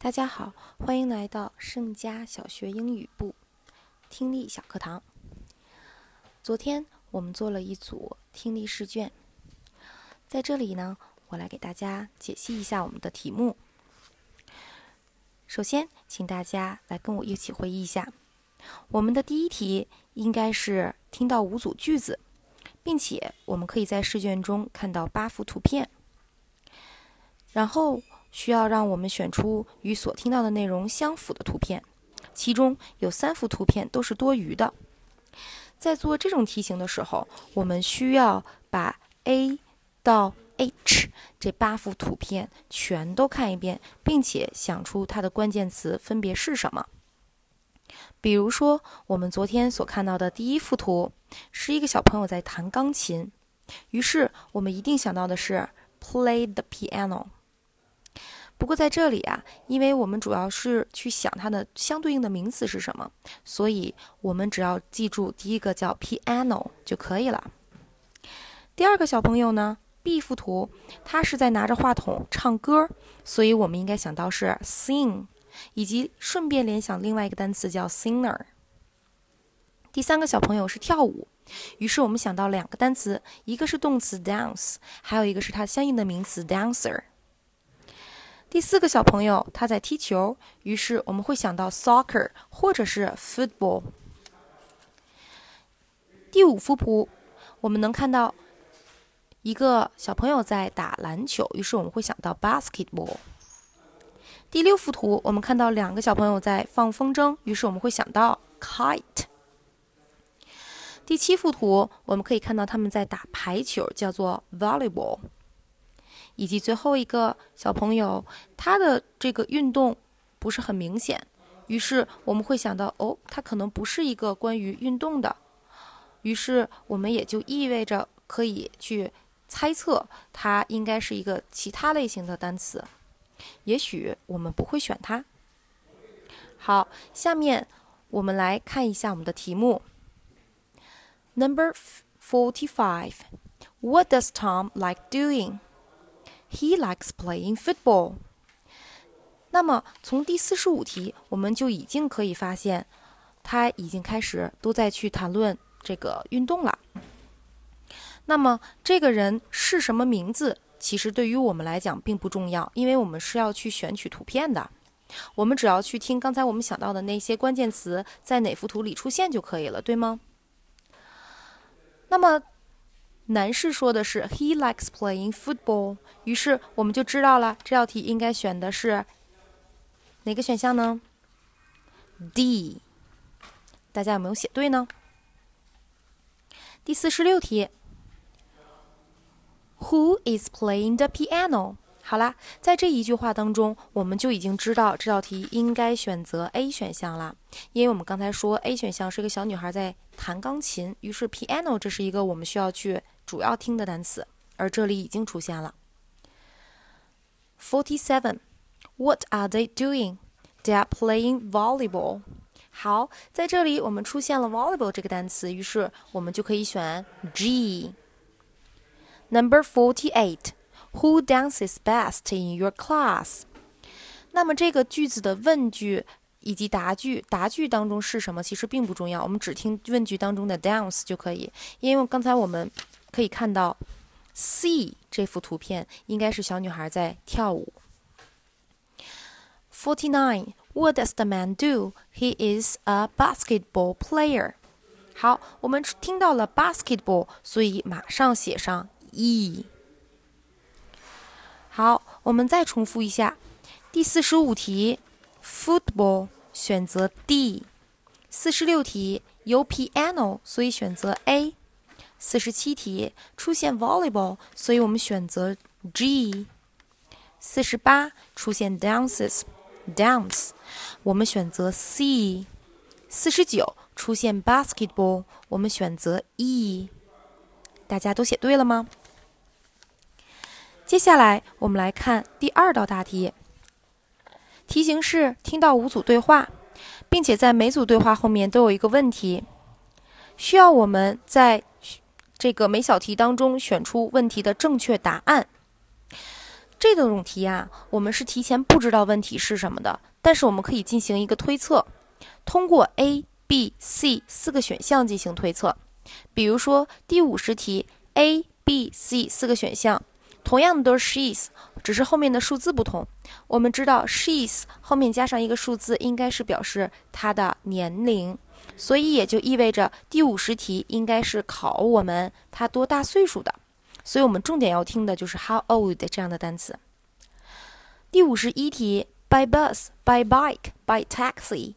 大家好，欢迎来到盛佳小学英语部听力小课堂。昨天我们做了一组听力试卷，在这里呢，我来给大家解析一下我们的题目。首先，请大家来跟我一起回忆一下，我们的第一题应该是听到五组句子，并且我们可以在试卷中看到八幅图片，然后。需要让我们选出与所听到的内容相符的图片，其中有三幅图片都是多余的。在做这种题型的时候，我们需要把 A 到 H 这八幅图片全都看一遍，并且想出它的关键词分别是什么。比如说，我们昨天所看到的第一幅图是一个小朋友在弹钢琴，于是我们一定想到的是 play the piano。不过在这里啊，因为我们主要是去想它的相对应的名词是什么，所以我们只要记住第一个叫 piano 就可以了。第二个小朋友呢，B 幅图，他是在拿着话筒唱歌，所以我们应该想到是 sing，以及顺便联想另外一个单词叫 singer。第三个小朋友是跳舞，于是我们想到两个单词，一个是动词 dance，还有一个是它相应的名词 dancer。第四个小朋友他在踢球，于是我们会想到 soccer 或者是 football。第五幅图，我们能看到一个小朋友在打篮球，于是我们会想到 basketball。第六幅图，我们看到两个小朋友在放风筝，于是我们会想到 kite。第七幅图，我们可以看到他们在打排球，叫做 volleyball。以及最后一个小朋友，他的这个运动不是很明显，于是我们会想到，哦，他可能不是一个关于运动的，于是我们也就意味着可以去猜测，它应该是一个其他类型的单词，也许我们不会选它。好，下面我们来看一下我们的题目。Number forty-five. What does Tom like doing? He likes playing football。那么从第四十五题，我们就已经可以发现，他已经开始都在去谈论这个运动了。那么这个人是什么名字？其实对于我们来讲并不重要，因为我们是要去选取图片的。我们只要去听刚才我们想到的那些关键词在哪幅图里出现就可以了，对吗？那么。男士说的是 He likes playing football，于是我们就知道了这道题应该选的是哪个选项呢？D。大家有没有写对呢？第四十六题，Who is playing the piano？好啦，在这一句话当中，我们就已经知道这道题应该选择 A 选项了，因为我们刚才说 A 选项是一个小女孩在弹钢琴，于是 piano 这是一个我们需要去。主要听的单词，而这里已经出现了。Forty-seven. What are they doing? They are playing volleyball. 好，在这里我们出现了 volleyball 这个单词，于是我们就可以选 G。Number forty-eight. Who dances best in your class? 那么这个句子的问句以及答句，答句当中是什么其实并不重要，我们只听问句当中的 dance 就可以，因为刚才我们。可以看到，C 这幅图片应该是小女孩在跳舞。Forty nine. What does the man do? He is a basketball player. 好，我们听到了 basketball，所以马上写上 E。好，我们再重复一下第四十五题，football 选择 D。四十六题有 piano，所以选择 A。四十七题出现 volleyball，所以我们选择 G。四十八出现 dances，dance，我们选择 C。四十九出现 basketball，我们选择 E。大家都写对了吗？接下来我们来看第二道大题。题型是听到五组对话，并且在每组对话后面都有一个问题，需要我们在。这个每小题当中选出问题的正确答案。这种题啊，我们是提前不知道问题是什么的，但是我们可以进行一个推测，通过 A、B、C 四个选项进行推测。比如说第五十题，A、B、C 四个选项，同样的都是 she's，只是后面的数字不同。我们知道 she's 后面加上一个数字，应该是表示她的年龄，所以也就意味着第五十题应该是考我们她多大岁数的。所以我们重点要听的就是 how old 这样的单词。第五十一题，by bus, by bike, by taxi。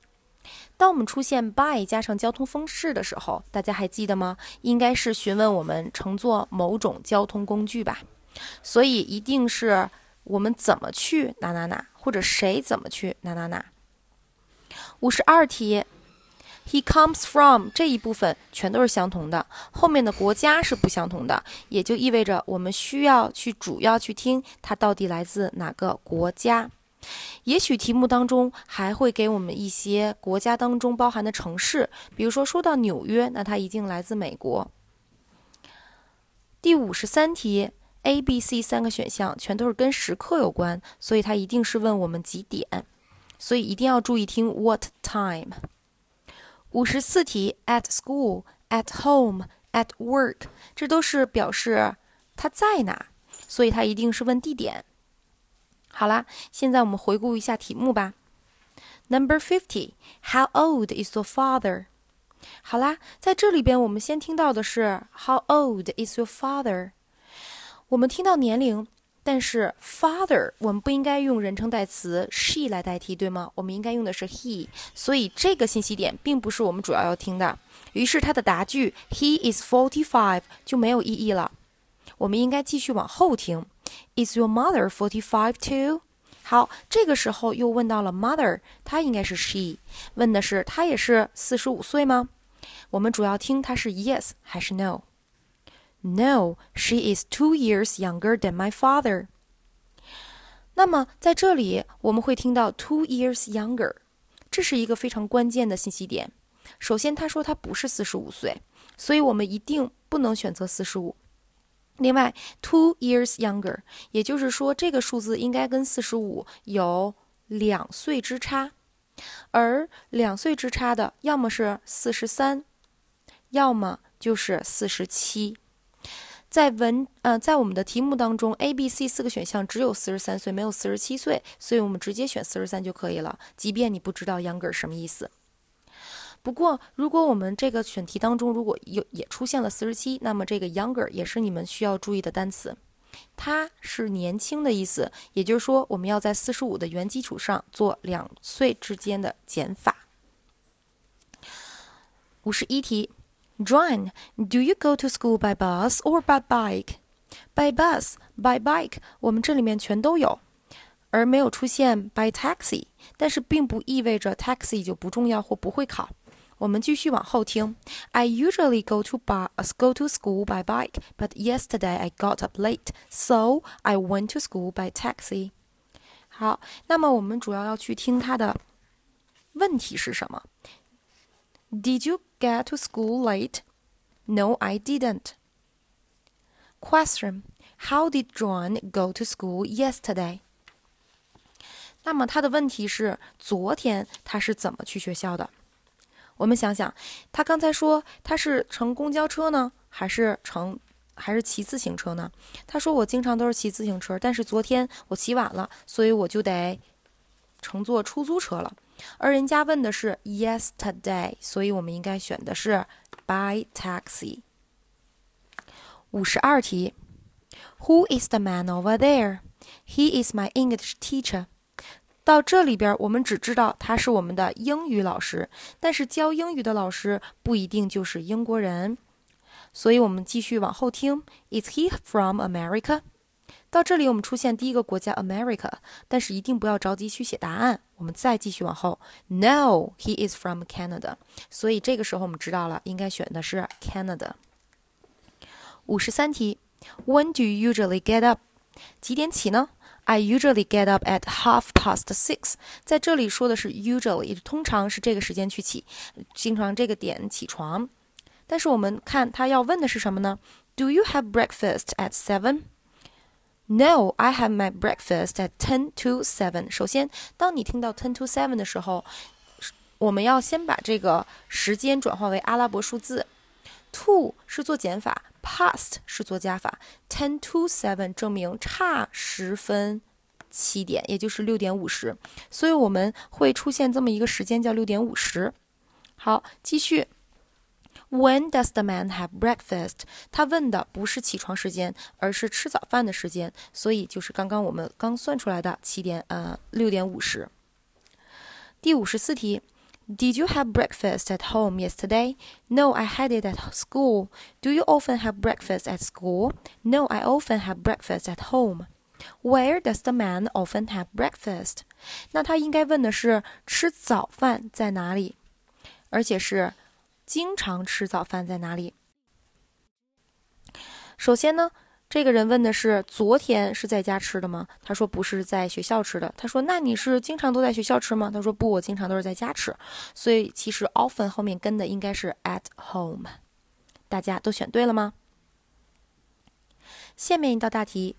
当我们出现 by 加上交通方式的时候，大家还记得吗？应该是询问我们乘坐某种交通工具吧。所以一定是我们怎么去哪哪哪，或者谁怎么去哪哪哪。五十二题。He comes from 这一部分全都是相同的，后面的国家是不相同的，也就意味着我们需要去主要去听它到底来自哪个国家。也许题目当中还会给我们一些国家当中包含的城市，比如说说到纽约，那它一定来自美国。第五十三题，A、B、C 三个选项全都是跟时刻有关，所以它一定是问我们几点，所以一定要注意听 what time。五十四题，at school, at home, at work，这都是表示他在哪，所以它一定是问地点。好啦，现在我们回顾一下题目吧。Number fifty, how old is your father？好啦，在这里边我们先听到的是 How old is your father？我们听到年龄。但是 father 我们不应该用人称代词 she 来代替，对吗？我们应该用的是 he，所以这个信息点并不是我们主要要听的。于是它的答句 he is forty five 就没有意义了。我们应该继续往后听，Is your mother forty five too？好，这个时候又问到了 mother，她应该是 she，问的是她也是四十五岁吗？我们主要听它是 yes 还是 no。No, she is two years younger than my father. 那么在这里我们会听到 two years younger，这是一个非常关键的信息点。首先，他说他不是四十五岁，所以我们一定不能选择四十五。另外，two years younger，也就是说这个数字应该跟四十五有两岁之差，而两岁之差的要么是四十三，要么就是四十七。在文呃，在我们的题目当中，A、B、C 四个选项只有四十三岁，没有四十七岁，所以我们直接选四十三就可以了。即便你不知道 younger 什么意思。不过，如果我们这个选题当中如果有也出现了四十七，那么这个 younger 也是你们需要注意的单词，它是年轻的意思。也就是说，我们要在四十五的原基础上做两岁之间的减法。五十一题。John, do you go to school by bus or by bike? By bus, by bike，我们这里面全都有，而没有出现 by taxi。但是并不意味着 taxi 就不重要或不会考。我们继续往后听。I usually go to bus, go to school by bike, but yesterday I got up late, so I went to school by taxi. 好，那么我们主要要去听它的问题是什么 ？Did you get to school late? No, I didn't. Question: How did John go to school yesterday? 那么他的问题是：昨天他是怎么去学校的？我们想想，他刚才说他是乘公交车呢，还是乘还是骑自行车呢？他说我经常都是骑自行车，但是昨天我骑晚了，所以我就得乘坐出租车了。而人家问的是 yesterday，所以我们应该选的是 by taxi。五十二题，Who is the man over there? He is my English teacher。到这里边，我们只知道他是我们的英语老师，但是教英语的老师不一定就是英国人，所以我们继续往后听。Is he from America？ 到这里，我们出现第一个国家 America，但是一定不要着急去写答案。我们再继续往后，No, he is from Canada。所以这个时候我们知道了，应该选的是 Canada。五十三题，When do you usually get up？几点起呢？I usually get up at half past six。在这里说的是 usually，通常是这个时间去起，经常这个点起床。但是我们看他要问的是什么呢？Do you have breakfast at seven？No, I have my breakfast at ten to seven。首先，当你听到 ten to seven 的时候，我们要先把这个时间转化为阿拉伯数字。Two 是做减法，past 是做加法。ten to seven 证明差十分七点，也就是六点五十。所以我们会出现这么一个时间叫六点五十。好，继续。When does the man have breakfast？他问的不是起床时间，而是吃早饭的时间，所以就是刚刚我们刚算出来的七点呃六点五十。第五十四题，Did you have breakfast at home yesterday? No, I had it at school. Do you often have breakfast at school? No, I often have breakfast at home. Where does the man often have breakfast？那他应该问的是吃早饭在哪里，而且是。 经常吃早饭在哪里？首先呢，这个人问的是昨天是在家吃的吗？他说不是在学校吃的。他说那你是经常都在学校吃吗？他说不，我经常都是在家吃。所以其实 often 后面跟的应该是 at home。大家都选对了吗？下面一道大题，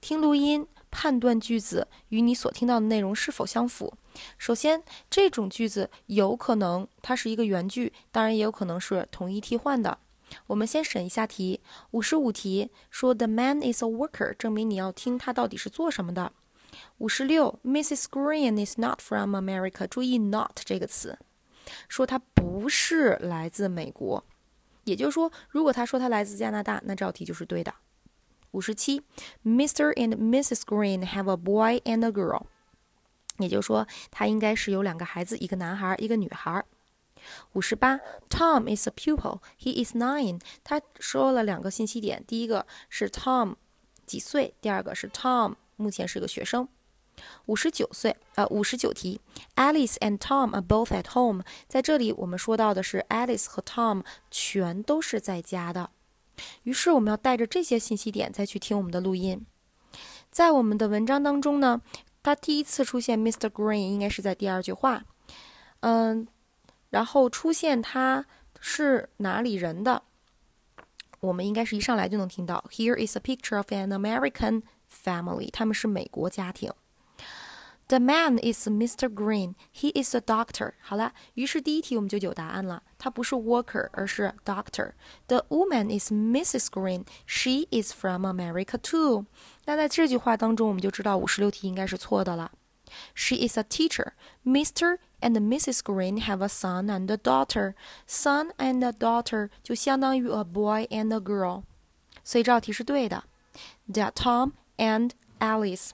听录音。判断句子与你所听到的内容是否相符。首先，这种句子有可能它是一个原句，当然也有可能是同义替换的。我们先审一下题。五十五题说 The man is a worker，证明你要听他到底是做什么的。五十六，Mrs. Green is not from America。注意 not 这个词，说他不是来自美国。也就是说，如果他说他来自加拿大，那这道题就是对的。五十七，Mr. and Mrs. Green have a boy and a girl，也就是说，他应该是有两个孩子，一个男孩，一个女孩。五十八，Tom is a pupil，he is nine。他说了两个信息点，第一个是 Tom 几岁，第二个是 Tom 目前是个学生。五十九岁，呃，五十九题，Alice and Tom are both at home。在这里，我们说到的是 Alice 和 Tom 全都是在家的。于是我们要带着这些信息点再去听我们的录音。在我们的文章当中呢，它第一次出现 Mr. Green 应该是在第二句话，嗯，然后出现他是哪里人的，我们应该是一上来就能听到。Here is a picture of an American family，他们是美国家庭。The man is Mr. Green. He is a doctor. 好了，于是第一题我们就有答案了。他不是 worker，而是 doctor。The woman is Mrs. Green. She is from America too. 那在这句话当中，我们就知道五十六题应该是错的了。She is a teacher. Mr. and Mrs. Green have a son and a daughter. Son and a daughter 就相当于 a boy and a girl，所以这道题是对的。They are Tom and Alice.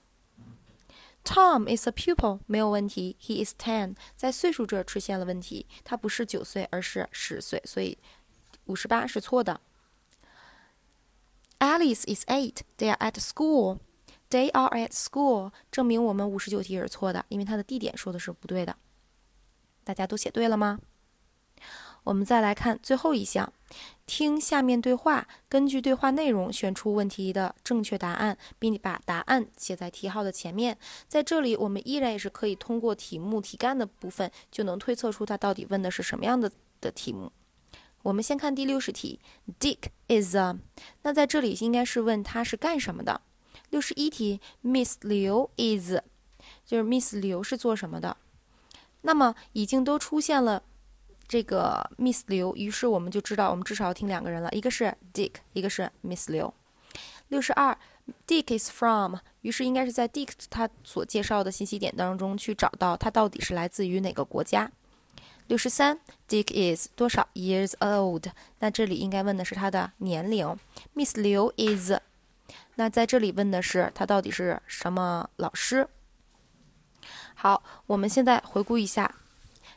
Tom is a pupil，没有问题。He is ten，在岁数这出现了问题，他不是九岁，而是十岁，所以五十八是错的。Alice is eight. They are at school. They are at school，证明我们五十九题是错的，因为它的地点说的是不对的。大家都写对了吗？我们再来看最后一项，听下面对话，根据对话内容选出问题的正确答案，并把答案写在题号的前面。在这里，我们依然也是可以通过题目题干的部分，就能推测出它到底问的是什么样的的题目。我们先看第六十题，Dick is a，那在这里应该是问他是干什么的。六十一题，Miss Liu is，就是 Miss Liu 是做什么的。那么已经都出现了。这个 Miss 刘，于是我们就知道，我们至少要听两个人了，一个是 Dick，一个是 Miss 刘。六十二，Dick is from，于是应该是在 Dick 他所介绍的信息点当中去找到他到底是来自于哪个国家。六十三，Dick is 多少 years old？那这里应该问的是他的年龄。Miss 刘 is，那在这里问的是他到底是什么老师。好，我们现在回顾一下。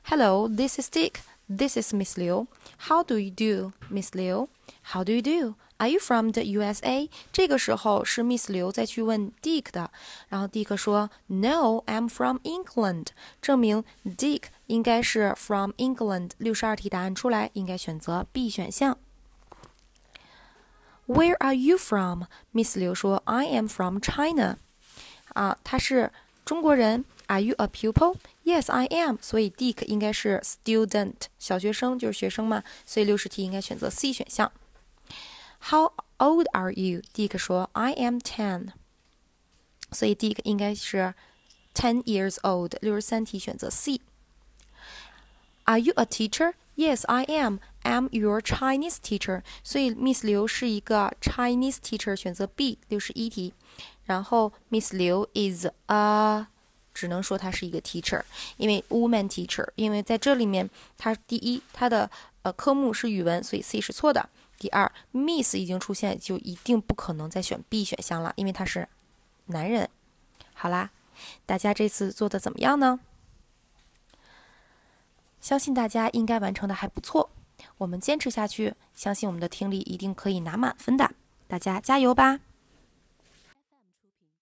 Hello，this is Dick。This is Miss Liu. How do you do, Miss Liu? How do you do? Are you from the USA? 这个时候是 Miss 刘再去问 Dick 的，然后 Dick 说 No, I'm from England，证明 Dick 应该是 from England。六十二题答案出来，应该选择 B 选项。Where are you from? Miss 刘说 I am from China。啊，他是中国人。 Are you a pupil? Yes, I am. 所以 Dick 应该是 student，小学生就是学生嘛。所以六十题应该选择 C 选项。How old are you? Dick 说 I am ten. 所以第一个应该是 ten years old，六十三题选择 C。Are you a teacher? Yes, I am. I'm your Chinese teacher. 所以 Miss 刘是一个 Chinese teacher，选择 B，六十一题。然后 Miss 刘 is a， 只能说他是一个 teacher，因为 woman teacher，因为在这里面，它第一，它的呃科目是语文，所以 C 是错的。第二，Miss 已经出现，就一定不可能再选 B 选项了，因为他是男人。好啦，大家这次做的怎么样呢？相信大家应该完成的还不错，我们坚持下去，相信我们的听力一定可以拿满分的，大家加油吧！